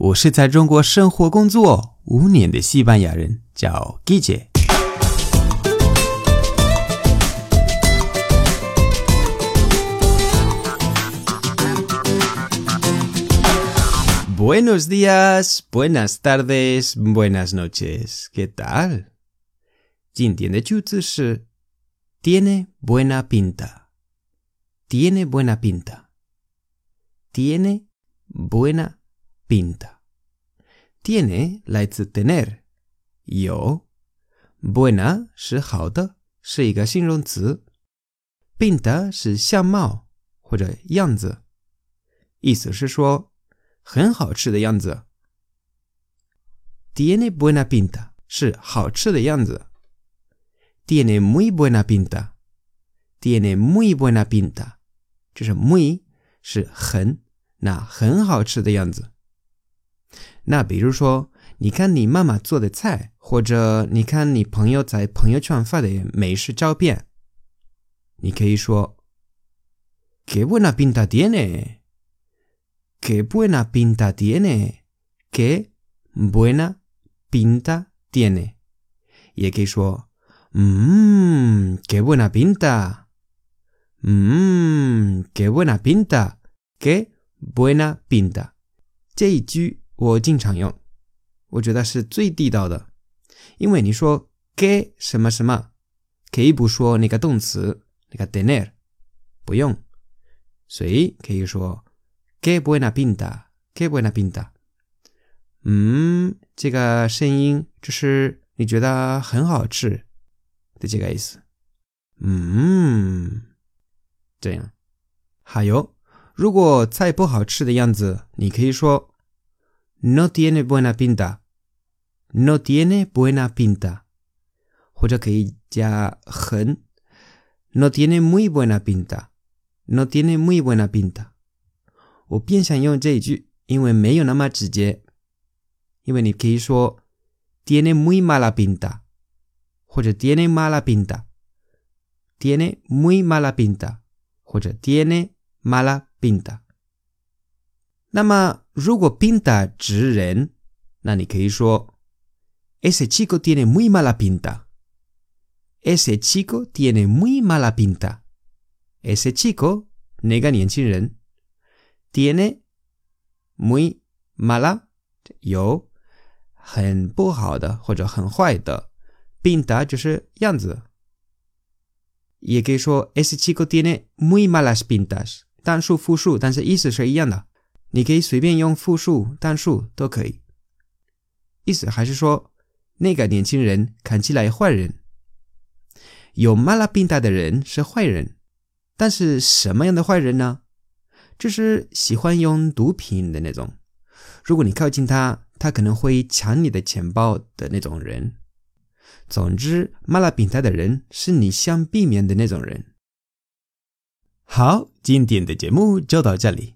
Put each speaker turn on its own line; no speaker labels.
我是在中国生活工作五年的西班牙人，叫 Guille。Buenos días, buenas tardes, buenas noches. ¿Qué tal? 今天的句子是 Tiene buena pinta. Tiene buena pinta. Tiene buena pinta. Tiene 来自 tener 有，buena 是好的，是一个形容词。pinta 是相貌或者样子，意思是说很好吃的样子。Tiene buena pinta 是好吃的样子。Tiene muy buena pinta. Tiene muy buena pinta. 就是 muy 是很，那很好吃的样子。那比如说，你看你妈妈做的菜，或者你看你朋友在朋友圈发的美食照片，你可以说：“Qué buena pinta tiene. Qué buena pinta tiene. Qué buena pinta tiene。”也可以说。Mmm, qué buena pinta. Mmm, qué buena pinta. Qué buena pinta. 这一句我经常用，我觉得是最地道的。因为你说 “qué 什么什么”，可以不说那个动词那个 tener，不用，所以可以说 “qué buena pinta”，“qué buena pinta”。嗯，这个声音就是你觉得很好吃。的这个意思。嗯，这样。还有，如果菜不好吃的样子，你可以说 “no tiene buena pinta”，“no tiene buena pinta”，或者可以加很 “no tiene muy buena pinta”，“no tiene muy buena pinta”。我偏向用这一句，因为没有那么直接。因为你可以说 “tiene muy mala pinta”。或者 tiene mala pinta，tiene muy mala pinta，或者 tiene mala pinta。那么如果 pinta 指人，那你可以说 ese chico tiene muy mala pinta，ese chico tiene muy mala pinta，ese chico 那个年轻人 tiene muy mala 有很不好的或者很坏的。pinta 就是样子，也可以说 ese chico tiene muy malas pintas，单数复数，但是意思是一样的。 你可以随便用复数、单数都可以。意思还是说那个年轻人看起来坏人。有 mala pinta 的人是坏人，但是什么样的坏人呢？就是喜欢用毒品的那种。如果你靠近他，他可能会抢你的钱包的那种人。总之，马拉平台的人是你想避免的那种人。好，今天的节目就到这里。